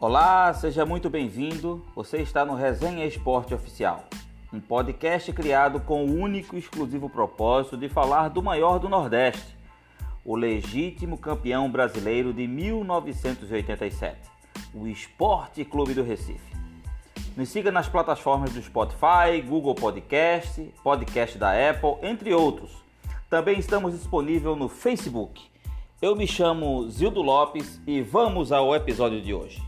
Olá, seja muito bem-vindo. Você está no Resenha Esporte Oficial, um podcast criado com o único e exclusivo propósito de falar do maior do Nordeste, o legítimo campeão brasileiro de 1987, o Esporte Clube do Recife. Nos siga nas plataformas do Spotify, Google Podcast, podcast da Apple, entre outros. Também estamos disponíveis no Facebook. Eu me chamo Zildo Lopes e vamos ao episódio de hoje.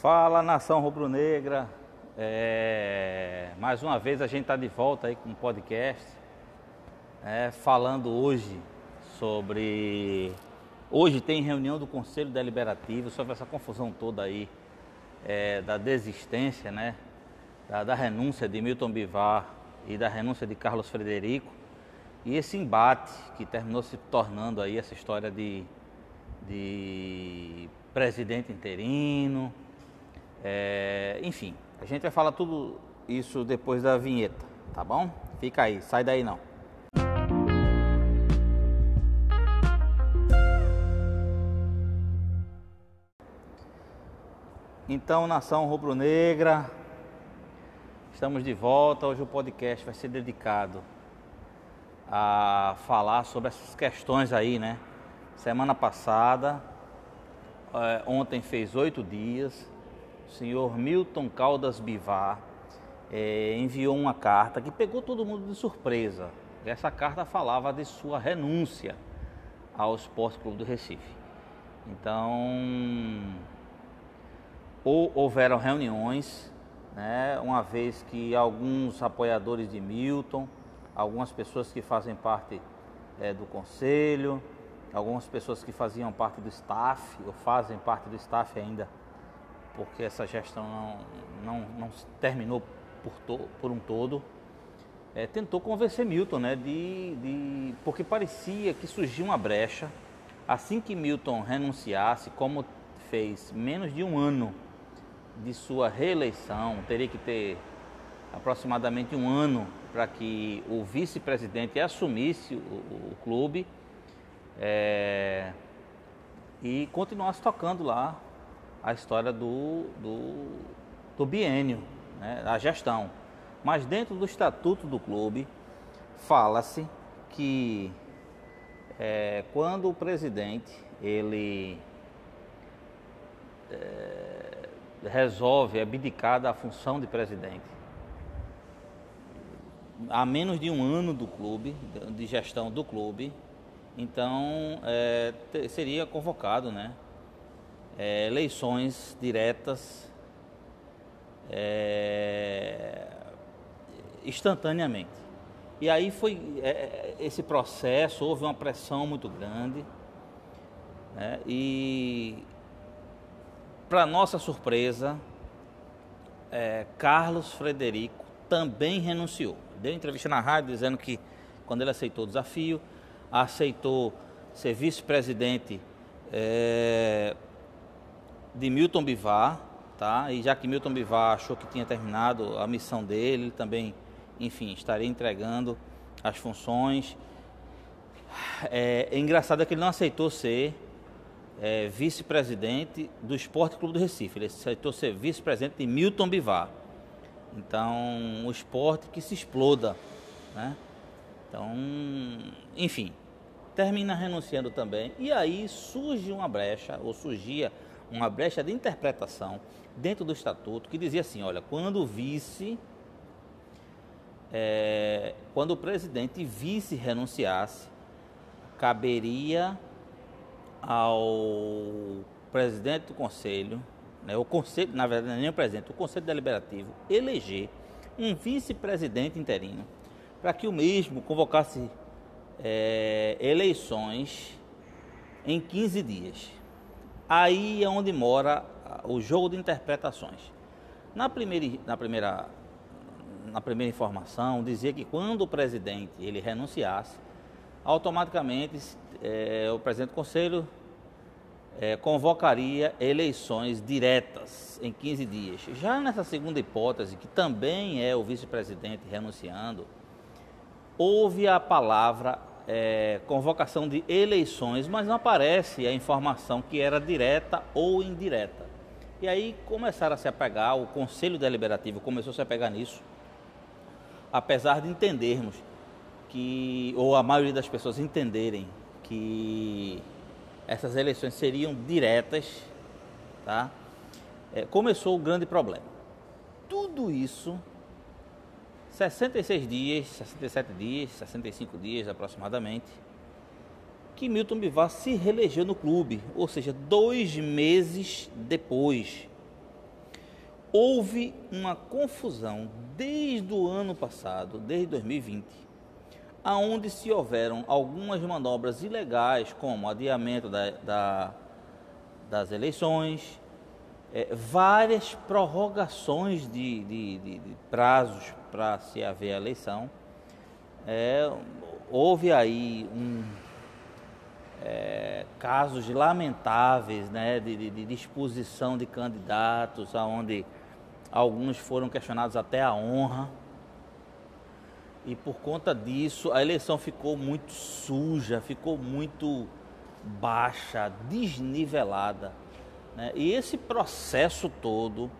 Fala nação rubro-negra, é... mais uma vez a gente está de volta aí com um podcast, é, falando hoje sobre. Hoje tem reunião do Conselho Deliberativo sobre essa confusão toda aí é, da desistência, né? Da, da, renúncia de Milton Bivar e da renúncia de Carlos Frederico e esse embate que terminou se tornando aí essa história de, de presidente interino é, enfim, a gente vai falar tudo isso depois da vinheta, tá bom? Fica aí, sai daí não. Então, nação rubro-negra, estamos de volta. Hoje o podcast vai ser dedicado a falar sobre essas questões aí, né? Semana passada, é, ontem fez oito dias, o senhor Milton Caldas Bivar é, enviou uma carta que pegou todo mundo de surpresa. Essa carta falava de sua renúncia ao Esporte Clube do Recife. Então, ou houveram reuniões, né, uma vez que alguns apoiadores de Milton, algumas pessoas que fazem parte é, do conselho, algumas pessoas que faziam parte do staff, ou fazem parte do staff ainda, porque essa gestão não, não, não terminou por, to, por um todo, é, tentou convencer Milton, né, de, de, porque parecia que surgiu uma brecha assim que Milton renunciasse, como fez menos de um ano de sua reeleição, teria que ter aproximadamente um ano para que o vice-presidente assumisse o, o clube é, e continuasse tocando lá a história do, do, do biênio, né, a gestão. Mas dentro do estatuto do clube, fala-se que é, quando o presidente ele é, resolve abdicar da função de presidente, há menos de um ano do clube, de gestão do clube, então é, seria convocado, né? É, eleições diretas é, instantaneamente. E aí foi é, é, esse processo, houve uma pressão muito grande. Né, e, para nossa surpresa, é, Carlos Frederico também renunciou. Deu entrevista na rádio dizendo que, quando ele aceitou o desafio, aceitou ser vice-presidente é, de Milton Bivar, tá? E já que Milton Bivar achou que tinha terminado a missão dele, ele também, enfim, estaria entregando as funções. É, é engraçado é que ele não aceitou ser é, vice-presidente do Esporte Clube do Recife, ele aceitou ser vice-presidente de Milton Bivar. Então, o esporte que se exploda, né? Então, enfim, termina renunciando também. E aí surge uma brecha, ou surgia uma brecha de interpretação dentro do estatuto que dizia assim: olha, quando o vice, é, quando o presidente vice renunciasse, caberia ao presidente do conselho, né, o conselho, na verdade, nem o presidente, o conselho deliberativo, eleger um vice-presidente interino para que o mesmo convocasse é, eleições em 15 dias. Aí é onde mora o jogo de interpretações. Na primeira, na primeira, na primeira informação, dizia que quando o presidente ele renunciasse, automaticamente é, o presidente do conselho é, convocaria eleições diretas em 15 dias. Já nessa segunda hipótese, que também é o vice-presidente renunciando, houve a palavra é, convocação de eleições, mas não aparece a informação que era direta ou indireta. E aí começaram a se apegar, o Conselho Deliberativo começou a se apegar nisso, apesar de entendermos que, ou a maioria das pessoas entenderem que essas eleições seriam diretas, tá? É, começou o grande problema. Tudo isso 66 dias, 67 dias, 65 dias aproximadamente, que Milton Bivar se reelegeu no clube, ou seja, dois meses depois. Houve uma confusão desde o ano passado, desde 2020, aonde se houveram algumas manobras ilegais, como adiamento da, da, das eleições, é, várias prorrogações de, de, de, de prazos para se haver a eleição. É, houve aí um, é, casos lamentáveis né, de, de, de disposição de candidatos, onde alguns foram questionados até a honra. E por conta disso, a eleição ficou muito suja, ficou muito baixa, desnivelada. Né? E esse processo todo,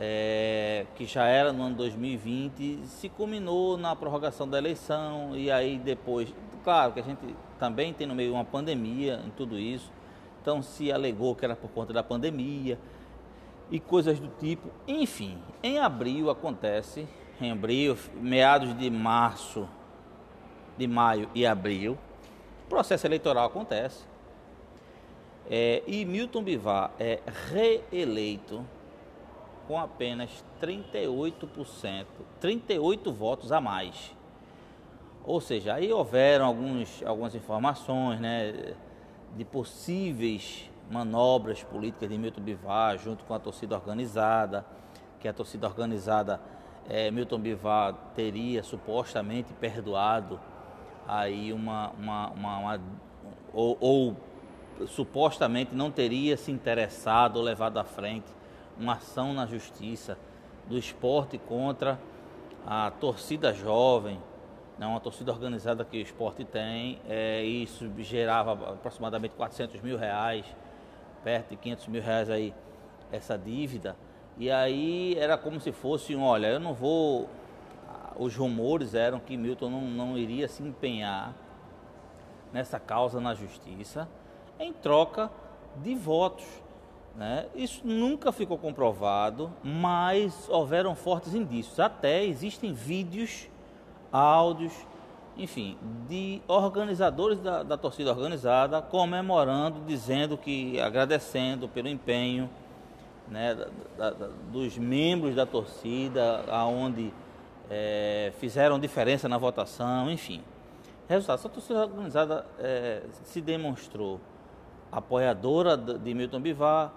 é, que já era no ano 2020, se culminou na prorrogação da eleição e aí depois, claro que a gente também tem no meio uma pandemia em tudo isso, então se alegou que era por conta da pandemia e coisas do tipo. Enfim, em abril acontece, em abril, meados de março, de maio e abril, o processo eleitoral acontece. É, e Milton Bivar é reeleito com apenas 38%, 38 votos a mais. Ou seja, aí houveram alguns, algumas informações né, de possíveis manobras políticas de Milton Bivar junto com a torcida organizada, que a torcida organizada é, Milton Bivar teria supostamente perdoado aí uma, uma, uma, uma ou, ou supostamente não teria se interessado ou levado à frente uma ação na justiça do esporte contra a torcida jovem, né, uma torcida organizada que o esporte tem, é, isso gerava aproximadamente 400 mil reais, perto de 500 mil reais aí, essa dívida. E aí era como se fosse, um, olha, eu não vou. Os rumores eram que Milton não, não iria se empenhar nessa causa na justiça em troca de votos. Né? Isso nunca ficou comprovado, mas houveram fortes indícios. Até existem vídeos, áudios, enfim, de organizadores da, da torcida organizada comemorando, dizendo que, agradecendo pelo empenho né, da, da, dos membros da torcida, aonde é, fizeram diferença na votação, enfim. Resultado, essa torcida organizada é, se demonstrou apoiadora de Milton Bivar,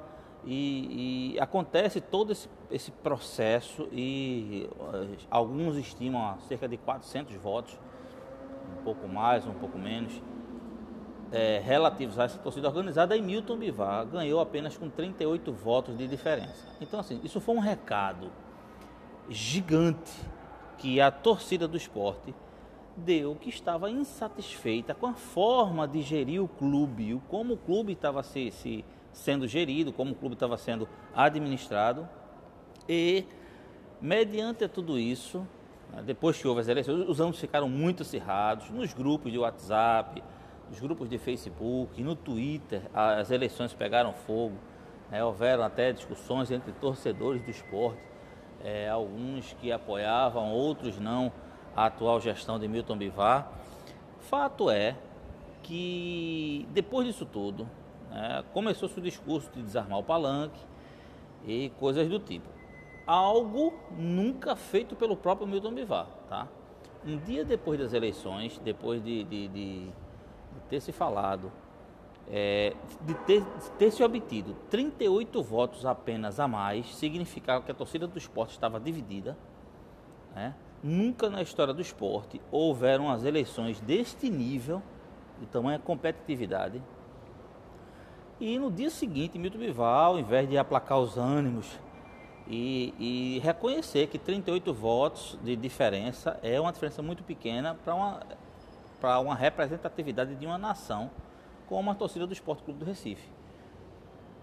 e, e, acontece todo esse, esse processo e uh, alguns estimam cerca de 400 votos, um pouco mais, um pouco menos, é, relativos a essa torcida organizada e Milton Bivar ganhou apenas com 38 votos de diferença. Então assim, isso foi um recado gigante que a torcida do esporte deu que estava insatisfeita com a forma de gerir o clube, como o clube estava se, se sendo gerido, como o clube estava sendo administrado. E, mediante tudo isso, né, depois que houve as eleições, os ânimos ficaram muito acirrados nos grupos de WhatsApp, nos grupos de Facebook, no Twitter, as eleições pegaram fogo. Né, houveram até discussões entre torcedores do esporte, é, alguns que apoiavam, outros não a atual gestão de Milton Bivar. Fato é que depois disso tudo, né, começou-se o discurso de desarmar o palanque e coisas do tipo. Algo nunca feito pelo próprio Milton Bivar, tá? Um dia depois das eleições, depois de, de, de, de ter se falado, é, de ter, ter se obtido 38 votos apenas a mais, significava que a torcida do esporte estava dividida, né? Nunca na história do esporte houveram as eleições deste nível, de tamanha competitividade. E no dia seguinte, Milton Bival, ao invés de aplacar os ânimos e, e reconhecer que 38 votos de diferença é uma diferença muito pequena para uma uma representatividade de uma nação como a torcida do Esporte Clube do Recife.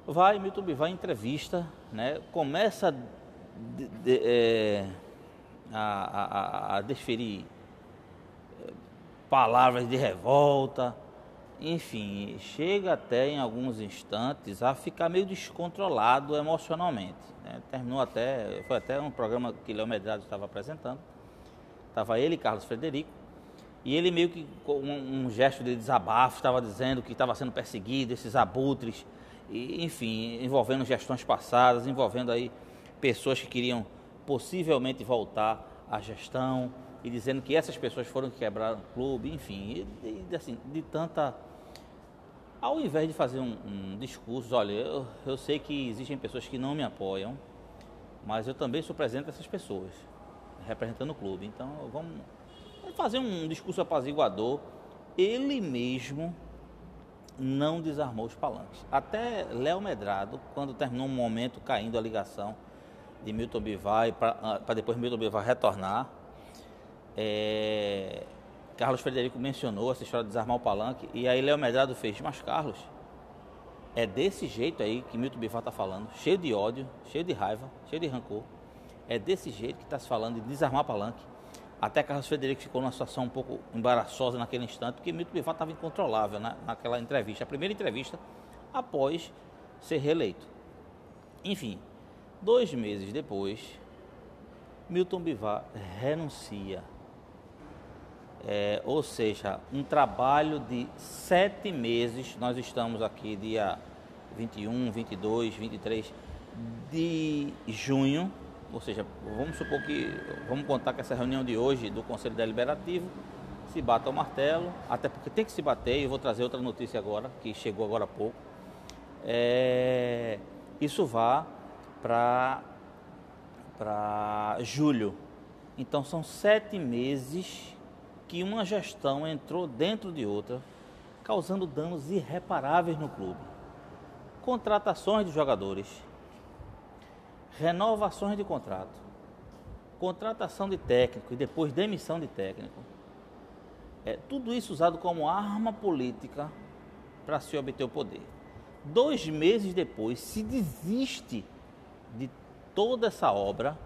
Vai, Milton Bivar, entrevista, né, começa de, de, é, a, a, a desferir é, palavras de revolta, enfim, chega até em alguns instantes a ficar meio descontrolado emocionalmente. Né? Terminou até, foi até um programa que Léo Medrado estava apresentando. Estava ele e Carlos Frederico. E ele meio que com um, um gesto de desabafo, estava dizendo que estava sendo perseguido, esses abutres, e, enfim, envolvendo gestões passadas, envolvendo aí pessoas que queriam possivelmente voltar à gestão e dizendo que essas pessoas foram que quebraram o clube, enfim, e, e, assim, de tanta ao invés de fazer um, um discurso, olha, eu, eu, sei que existem pessoas que não me apoiam, mas eu também sou presente dessas pessoas, representando o clube. Então vamos fazer um discurso apaziguador. Ele mesmo não desarmou os palanques. Até Léo Medrado, quando terminou um momento caindo a ligação de Milton Bivar para ah, depois Milton Bivar retornar, é, Carlos Frederico mencionou essa história de desarmar o palanque, e aí Léo Medrado fez, mas Carlos, é desse jeito aí que Milton Bivar está falando, cheio de ódio, cheio de raiva, cheio de rancor. É desse jeito que está se falando de desarmar o palanque. Até Carlos Frederico ficou numa situação um pouco embaraçosa naquele instante, porque Milton Bivar estava incontrolável naquela entrevista, a primeira entrevista após ser reeleito. Enfim, dois meses depois, Milton Bivar renuncia é, ou seja, um trabalho de sete meses. Nós estamos aqui dia 21, 22, 23 de junho, ou seja, vamos supor que, vamos contar que essa reunião de hoje do Conselho Deliberativo se bata o martelo, até porque tem que se bater, e eu vou trazer outra notícia agora, que chegou agora há pouco. É, isso vá para julho. Então são sete meses que uma gestão entrou dentro de outra, causando danos irreparáveis no clube. Contratações de jogadores, renovações de contrato, contratação de técnico e depois demissão de técnico. É, tudo isso usado como arma política para se obter o poder. Dois meses depois, se desiste de toda essa obra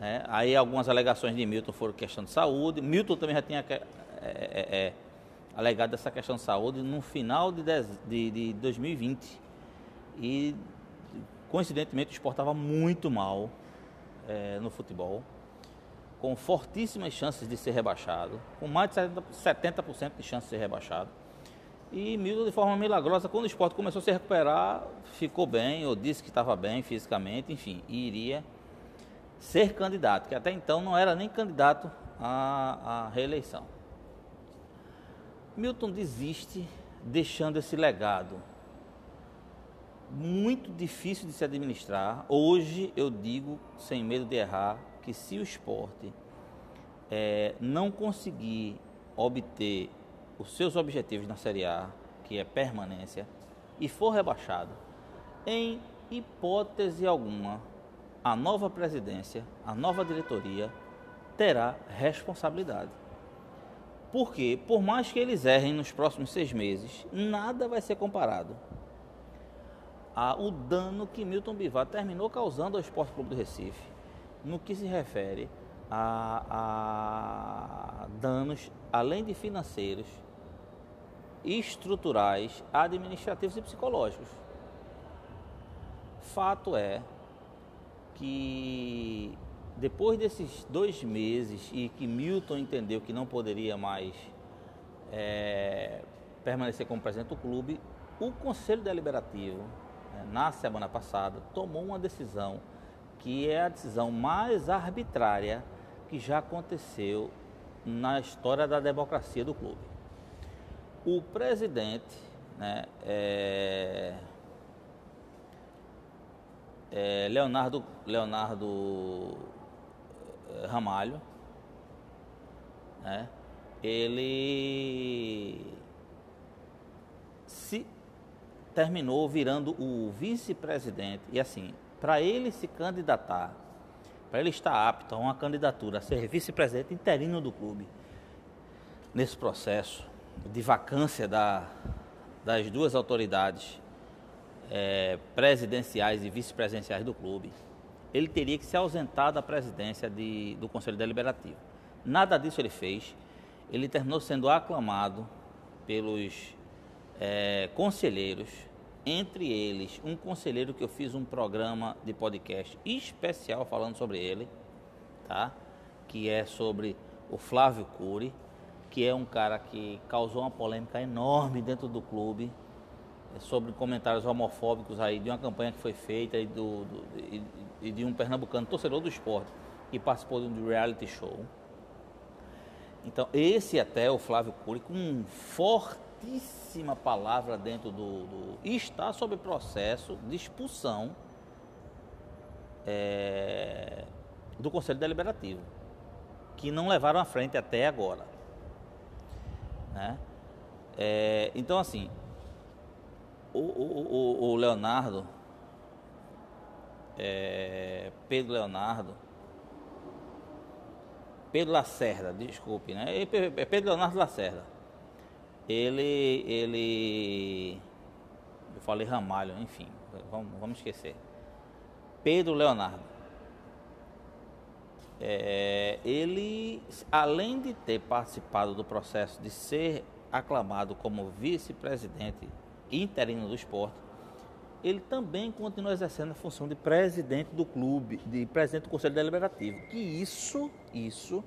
né? Aí algumas alegações de Milton foram questão de saúde. Milton também já tinha é, é, é, alegado essa questão de saúde no final de, de, de 2020. E coincidentemente o esporte estava muito mal é, no futebol, com fortíssimas chances de ser rebaixado, com mais de 70%, 70 de chance de ser rebaixado. E Milton, de forma milagrosa, quando o esporte começou a se recuperar, ficou bem, ou disse que estava bem fisicamente, enfim, iria ser candidato, que até então não era nem candidato à, à reeleição. Milton desiste deixando esse legado muito difícil de se administrar. Hoje eu digo, sem medo de errar, que se o esporte é, não conseguir obter os seus objetivos na Série A, que é permanência, e for rebaixado, em hipótese alguma, a nova presidência, a nova diretoria terá responsabilidade. Porque, por mais que eles errem nos próximos seis meses, nada vai ser comparado ao dano que Milton Bivar terminou causando ao Esporte Clube do Recife, no que se refere a, a danos, além de financeiros, estruturais, administrativos e psicológicos. Fato é que depois desses dois meses e que Milton entendeu que não poderia mais é, permanecer como presidente do clube, o Conselho Deliberativo, né, na semana passada, tomou uma decisão que é a decisão mais arbitrária que já aconteceu na história da democracia do clube. O presidente, né, é, é, Leonardo, Leonardo é, Ramalho, né? ele se terminou virando o vice-presidente e assim, para ele se candidatar, para ele estar apto a uma candidatura a ser vice-presidente interino do clube, nesse processo de vacância da, das duas autoridades é, presidenciais e vice-presidenciais do clube, ele teria que se ausentar da presidência de, do Conselho Deliberativo. Nada disso ele fez. Ele terminou sendo aclamado pelos é, conselheiros, entre eles um conselheiro que eu fiz um programa de podcast especial falando sobre ele, tá? Que é sobre o Flávio Cury, que é um cara que causou uma polêmica enorme dentro do clube sobre comentários homofóbicos aí de uma campanha que foi feita e, do, do e, e de um pernambucano torcedor do esporte que participou de um reality show. Então, esse até o Flávio Cury, com fortíssima palavra dentro do, do. está sob processo de expulsão é, do Conselho Deliberativo, que não levaram à frente até agora. Né? É, então, assim, o, o, o Leonardo, é, Pedro Leonardo, Pedro Lacerda, desculpe, né? É Pedro Leonardo Lacerda. Ele, ele, eu falei Ramalho, enfim, vamos, vamos esquecer. Pedro Leonardo. É, ele, além de ter participado do processo de ser aclamado como vice-presidente interino do esporte, ele também continua exercendo a função de presidente do clube, de presidente do Conselho Deliberativo, que isso, isso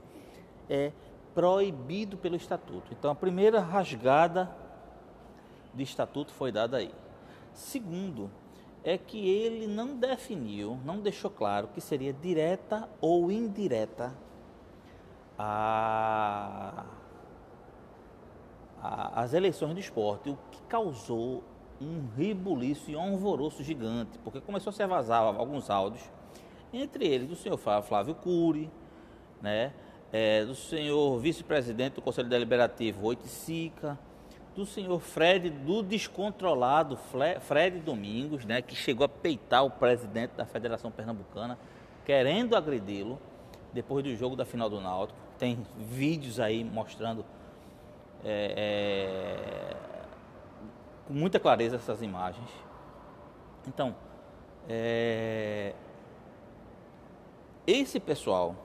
é proibido pelo estatuto. Então a primeira rasgada de estatuto foi dada aí. Segundo, é que ele não definiu, não deixou claro que seria direta ou indireta a, a, as eleições do esporte, o que causou um ribuliço e um alvoroço gigante, porque começou a se vazar alguns áudios, entre eles do senhor Flávio Cury, né, é, do senhor vice-presidente do Conselho Deliberativo Oiticica, do senhor Fred, do descontrolado Fred Domingos, né, que chegou a peitar o presidente da Federação Pernambucana, querendo agredi-lo depois do jogo da final do Náutico. Tem vídeos aí mostrando é, é, com muita clareza essas imagens. Então, é, esse pessoal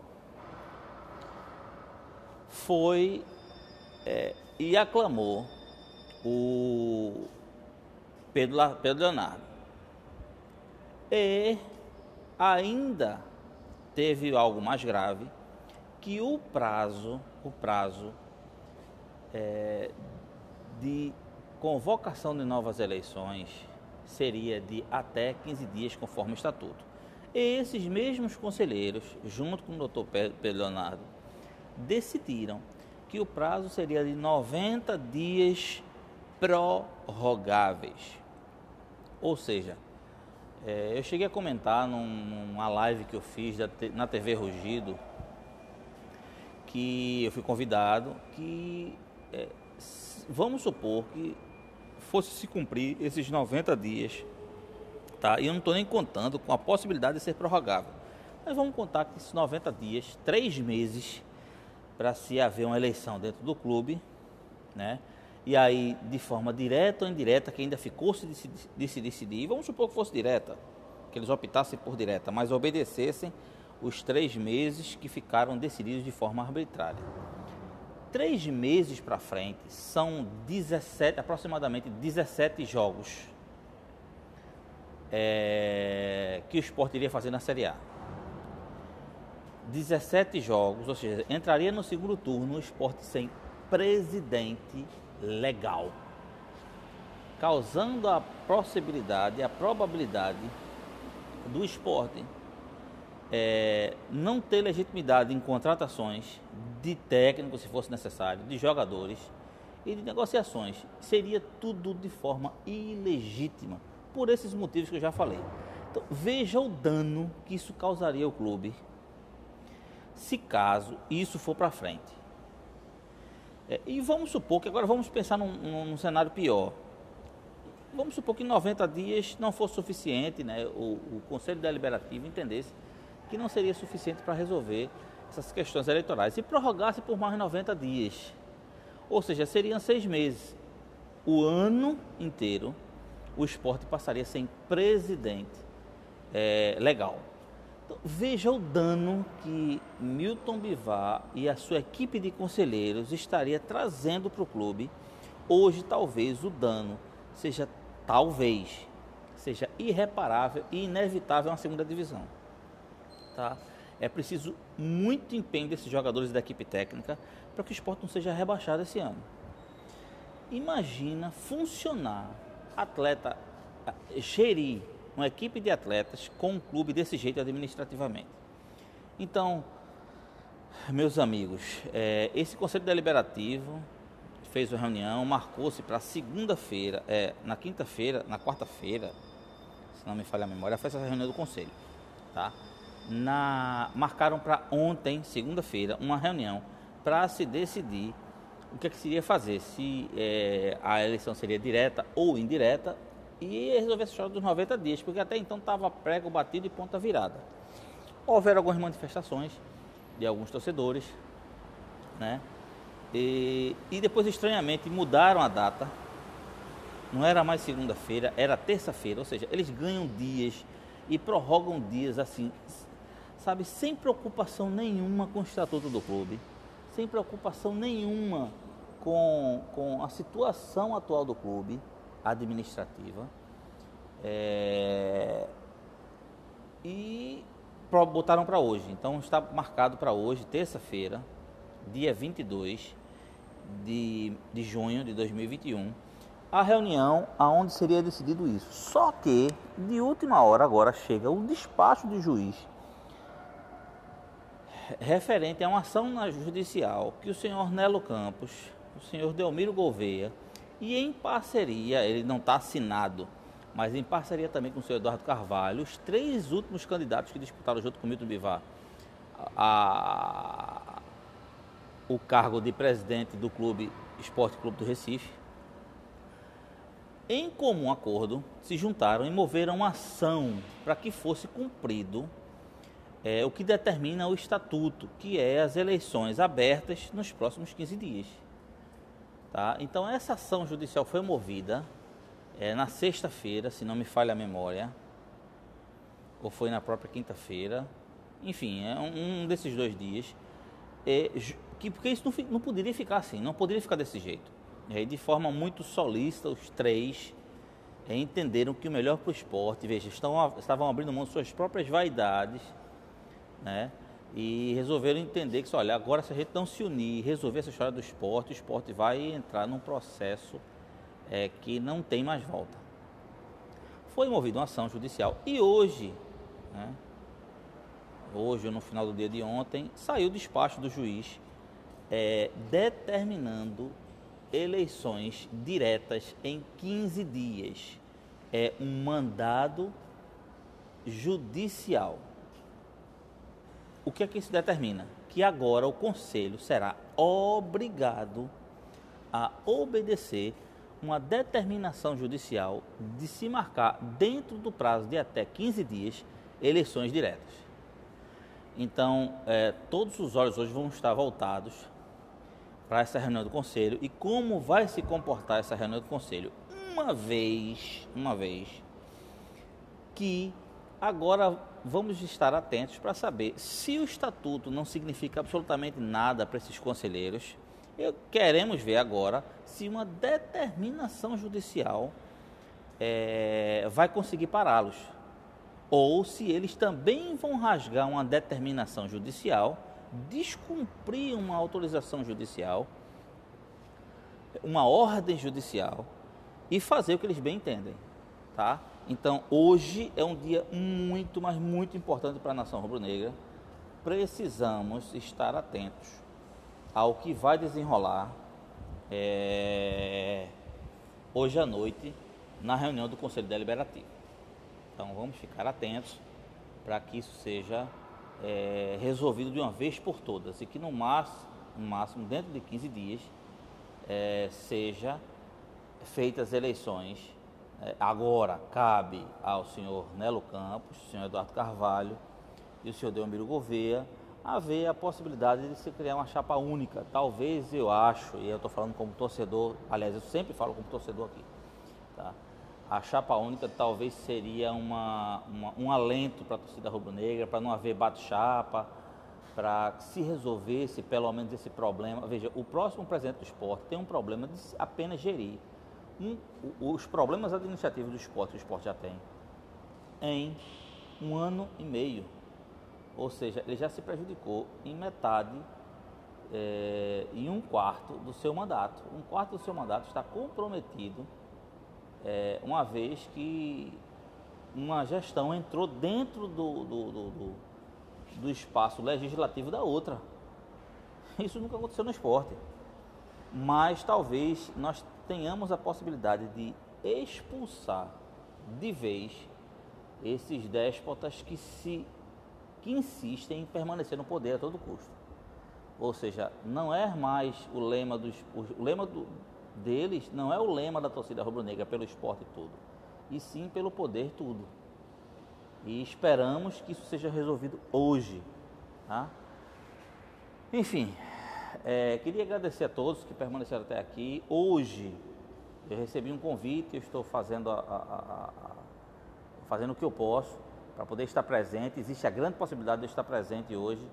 foi é, e aclamou o Pedro, Pedro Leonardo. E ainda teve algo mais grave, que o prazo, o prazo é, de convocação de novas eleições seria de até 15 dias, conforme o estatuto. E esses mesmos conselheiros, junto com o doutor Pedro Leonardo, decidiram que o prazo seria de 90 dias prorrogáveis. Ou seja, é, eu cheguei a comentar num, numa live que eu fiz da, na TV Rugido, que eu fui convidado, que é, vamos supor que fosse se cumprir esses 90 dias, tá? E eu não estou nem contando com a possibilidade de ser prorrogável. Mas vamos contar que esses 90 dias, três meses, para se haver uma eleição dentro do clube, né? E aí, de forma direta ou indireta, que ainda ficou se, de se decidir, vamos supor que fosse direta, que eles optassem por direta, mas obedecessem os três meses que ficaram decididos de forma arbitrária três meses para frente, são 17, aproximadamente 17 jogos é, que o esporte iria fazer na Série A. 17 jogos, ou seja, entraria no segundo turno o esporte sem presidente legal, causando a possibilidade, a probabilidade do esporte é, não ter legitimidade em contratações de técnicos, se fosse necessário, de jogadores e de negociações. Seria tudo de forma ilegítima, por esses motivos que eu já falei. Então, veja o dano que isso causaria ao clube, se caso isso for para frente. É, e vamos supor que agora vamos pensar num, num, cenário pior. Vamos supor que 90 dias não fosse suficiente, né? O, o Conselho Deliberativo entendesse que não seria suficiente para resolver essas questões eleitorais e prorrogasse por mais 90 dias. Ou seja, seriam seis meses. O ano inteiro, o esporte passaria sem presidente é, legal. Então, veja o dano que Milton Bivar e a sua equipe de conselheiros estaria trazendo para o clube. Hoje, talvez o dano seja, talvez, seja irreparável e inevitável na segunda divisão. Tá? É preciso muito empenho desses jogadores da equipe técnica para que o esporte não seja rebaixado esse ano. Imagina funcionar atleta, gerir uma equipe de atletas com um clube desse jeito administrativamente. Então, meus amigos, é, esse Conselho Deliberativo fez uma reunião, marcou-se para segunda-feira, é, na quinta-feira, na quarta-feira, se não me falha a memória, foi essa reunião do Conselho. Tá? Na, marcaram para ontem, segunda-feira, uma reunião para se decidir o que, é que se iria fazer, se é, a eleição seria direta ou indireta, e resolver essa história dos 90 dias, porque até então estava prego batido e ponta virada. Houveram algumas manifestações de alguns torcedores, né? E, e depois, estranhamente, mudaram a data. Não era mais segunda-feira, era terça-feira, ou seja, eles ganham dias e prorrogam dias assim, sabe, sem preocupação nenhuma com o estatuto do clube, sem preocupação nenhuma com, com a situação atual do clube administrativa. É, e botaram para hoje. Então está marcado para hoje, terça-feira, dia 22 de, de junho de 2021, a reunião aonde seria decidido isso. Só que, de última hora, agora chega o despacho do juiz referente a uma ação judicial que o senhor Nelo Campos, o senhor Delmiro Gouveia, e em parceria, ele não está assinado, mas em parceria também com o senhor Eduardo Carvalho, os três últimos candidatos que disputaram junto com o Milton Bivar a, o cargo de presidente do Clube Esporte Clube do Recife, em comum acordo, se juntaram e moveram uma ação para que fosse cumprido é, o que determina o estatuto, que é as eleições abertas nos próximos 15 dias. Tá? Então essa ação judicial foi movida é, na sexta-feira, se não me falha a memória, ou foi na própria quinta-feira, enfim, é um, um, desses dois dias, é, que, porque isso não, não, poderia ficar assim, não poderia ficar desse jeito. Aí, de forma muito solista, os três é, entenderam que o melhor para o esporte, veja, estão, estavam abrindo mão de suas próprias vaidades, né? e resolveram entender que, olha, agora se a gente não se unir resolver essa história do esporte, o esporte vai entrar num processo é, que não tem mais volta. Foi movida uma ação judicial e hoje, né, hoje no final do dia de ontem, saiu o despacho do juiz é, determinando eleições diretas em 15 dias. É um mandado judicial. O que é que isso determina? Que agora o conselho será obrigado a obedecer uma determinação judicial de se marcar dentro do prazo de até 15 dias eleições diretas. Então, é, todos os olhos hoje vão estar voltados para essa reunião do conselho e como vai se comportar essa reunião do conselho, uma vez, uma vez que agora vamos estar atentos para saber se o estatuto não significa absolutamente nada para esses conselheiros. Eu, queremos ver agora se uma determinação judicial é, vai conseguir pará-los. Ou se eles também vão rasgar uma determinação judicial, descumprir uma autorização judicial, uma ordem judicial e fazer o que eles bem entendem. Tá? Então, hoje é um dia muito, mas muito importante para a nação rubro-negra. Precisamos estar atentos ao que vai desenrolar é, hoje à noite na reunião do Conselho Deliberativo. Então, vamos ficar atentos para que isso seja é, resolvido de uma vez por todas e que no máximo, no máximo dentro de 15 dias, é, seja feitas eleições agora cabe ao senhor Nelo Campos, senhor Eduardo Carvalho e o senhor Delmiro Gouveia haver a possibilidade de se criar uma chapa única. Talvez eu acho, e eu estou falando como torcedor, aliás, eu sempre falo como torcedor aqui, tá? a chapa única talvez seria uma, uma um alento para a torcida rubro-negra, para não haver bate-chapa, para se resolvesse pelo menos esse problema. Veja, o próximo presidente do esporte tem um problema de apenas gerir um, os problemas administrativos do esporte, o esporte já tem, em um ano e meio. Ou seja, ele já se prejudicou em metade, é, em um quarto do seu mandato. Um quarto do seu mandato está comprometido, é, uma vez que uma gestão entrou dentro do, do, do, do, do espaço legislativo da outra. Isso nunca aconteceu no esporte. Mas talvez nós tenhamos a possibilidade de expulsar de vez esses déspotas que se que insistem em permanecer no poder a todo custo. Ou seja, não é mais o lema dos o lema do, deles não é o lema da torcida rubro-negra pelo esporte tudo, e sim pelo poder tudo. E esperamos que isso seja resolvido hoje, tá? Enfim, é, queria agradecer a todos que permaneceram até aqui. Hoje eu recebi um convite, eu estou fazendo, a, a, a, fazendo o que eu posso para poder estar presente. Existe a grande possibilidade de eu estar presente hoje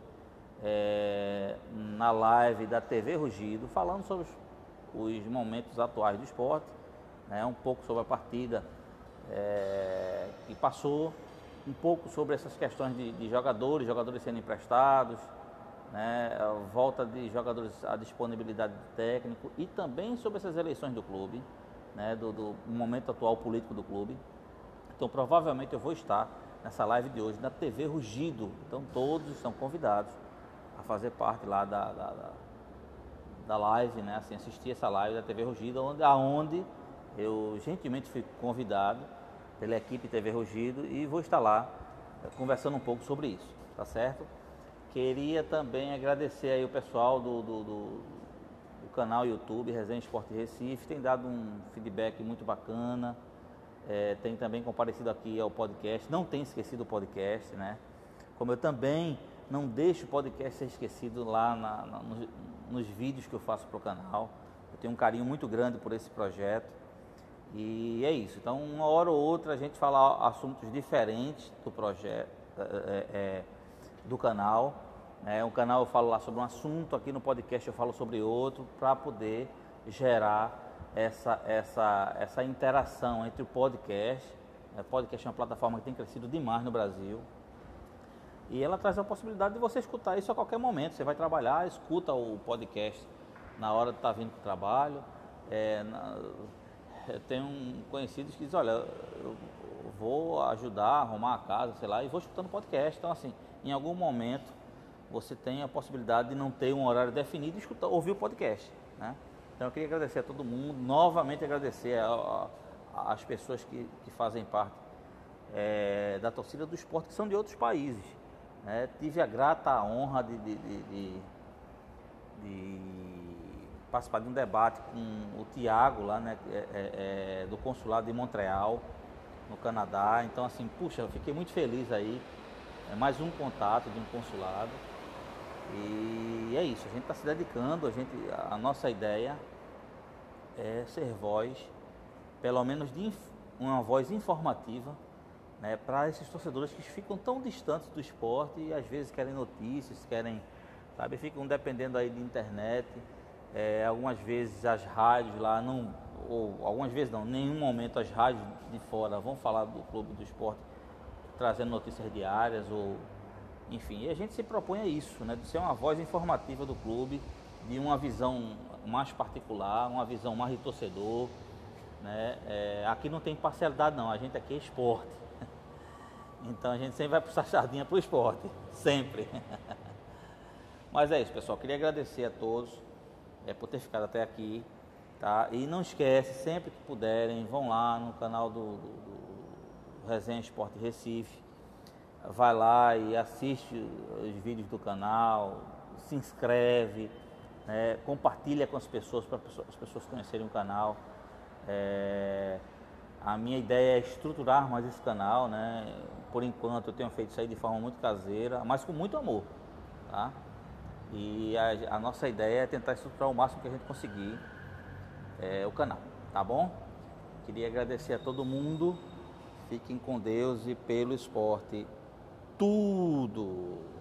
é, na live da TV Rugido, falando sobre os, os momentos atuais do esporte, né, um pouco sobre a partida é, que passou, um pouco sobre essas questões de, de jogadores, jogadores sendo emprestados, né, a volta de jogadores, a disponibilidade do técnico e também sobre essas eleições do clube, né, do, do momento atual político do clube. Então, provavelmente eu vou estar nessa live de hoje na TV Rugido. Então, todos estão convidados a fazer parte lá da, da, da, da live, né, assim, assistir essa live da TV Rugido, onde, aonde eu gentilmente fui convidado pela equipe TV Rugido e vou estar lá eh, conversando um pouco sobre isso, tá certo? Queria também agradecer aí o pessoal do, do, do, do canal YouTube Resenha Esporte Recife, tem dado um feedback muito bacana, é, tem também comparecido aqui ao podcast, não tem esquecido o podcast, né? Como eu também não deixo o podcast ser esquecido lá na, na, nos, nos, vídeos que eu faço para o canal. Eu tenho um carinho muito grande por esse projeto. E é isso. Então, uma hora ou outra a gente fala assuntos diferentes do projeto, é, é, do canal. É, um canal eu falo lá sobre um assunto, aqui no podcast eu falo sobre outro, para poder gerar essa, essa, essa interação entre o podcast. O podcast é uma plataforma que tem crescido demais no Brasil. E ela traz a possibilidade de você escutar isso a qualquer momento. Você vai trabalhar, escuta o podcast na hora de estar tá vindo para o trabalho. É, na, eu tenho um conhecidos que dizem, olha, eu vou ajudar a arrumar a casa, sei lá, e vou escutando podcast. Então, assim, em algum momento você tem a possibilidade de não ter um horário definido e escutar, ouvir o podcast. Né? Então eu queria agradecer a todo mundo, novamente agradecer as pessoas que, que fazem parte é, da torcida do esporte, que são de outros países. Né? Tive a grata honra de, de, de, de, participar de um debate com o Tiago, lá, né, é, é, é, do consulado de Montreal, no Canadá. Então, assim, puxa, eu fiquei muito feliz aí. É mais um contato de um consulado. E é isso, a gente está se dedicando, a, gente, a nossa ideia é ser voz, pelo menos de uma voz informativa, né, para esses torcedores que ficam tão distantes do esporte e às vezes querem notícias, querem, sabe, ficam dependendo aí de internet. É, algumas vezes as rádios lá não, ou algumas vezes não, nenhum momento as rádios de fora vão falar do clube do esporte trazendo notícias diárias ou enfim, e a gente se propõe a isso, né, de ser uma voz informativa do clube, de uma visão mais particular, uma visão mais de torcedor. Né? É, aqui não tem parcialidade não, a gente aqui é esporte. Então a gente sempre vai puxar sardinha para o esporte, sempre. Mas é isso, pessoal. Queria agradecer a todos é, por ter ficado até aqui. Tá? E não esquece, sempre que puderem, vão lá no canal do, do, do Resenha Esporte Recife vai lá e assiste os vídeos do canal, se inscreve, né, compartilha com as pessoas para as pessoas conhecerem o canal. É, a minha ideia é estruturar mais esse canal, né? Por enquanto eu tenho feito isso aí de forma muito caseira, mas com muito amor. tá? E a, a nossa ideia é tentar estruturar o máximo que a gente conseguir é, o canal, tá bom? Queria agradecer a todo mundo. Fiquem com Deus e pelo esporte. Tudo!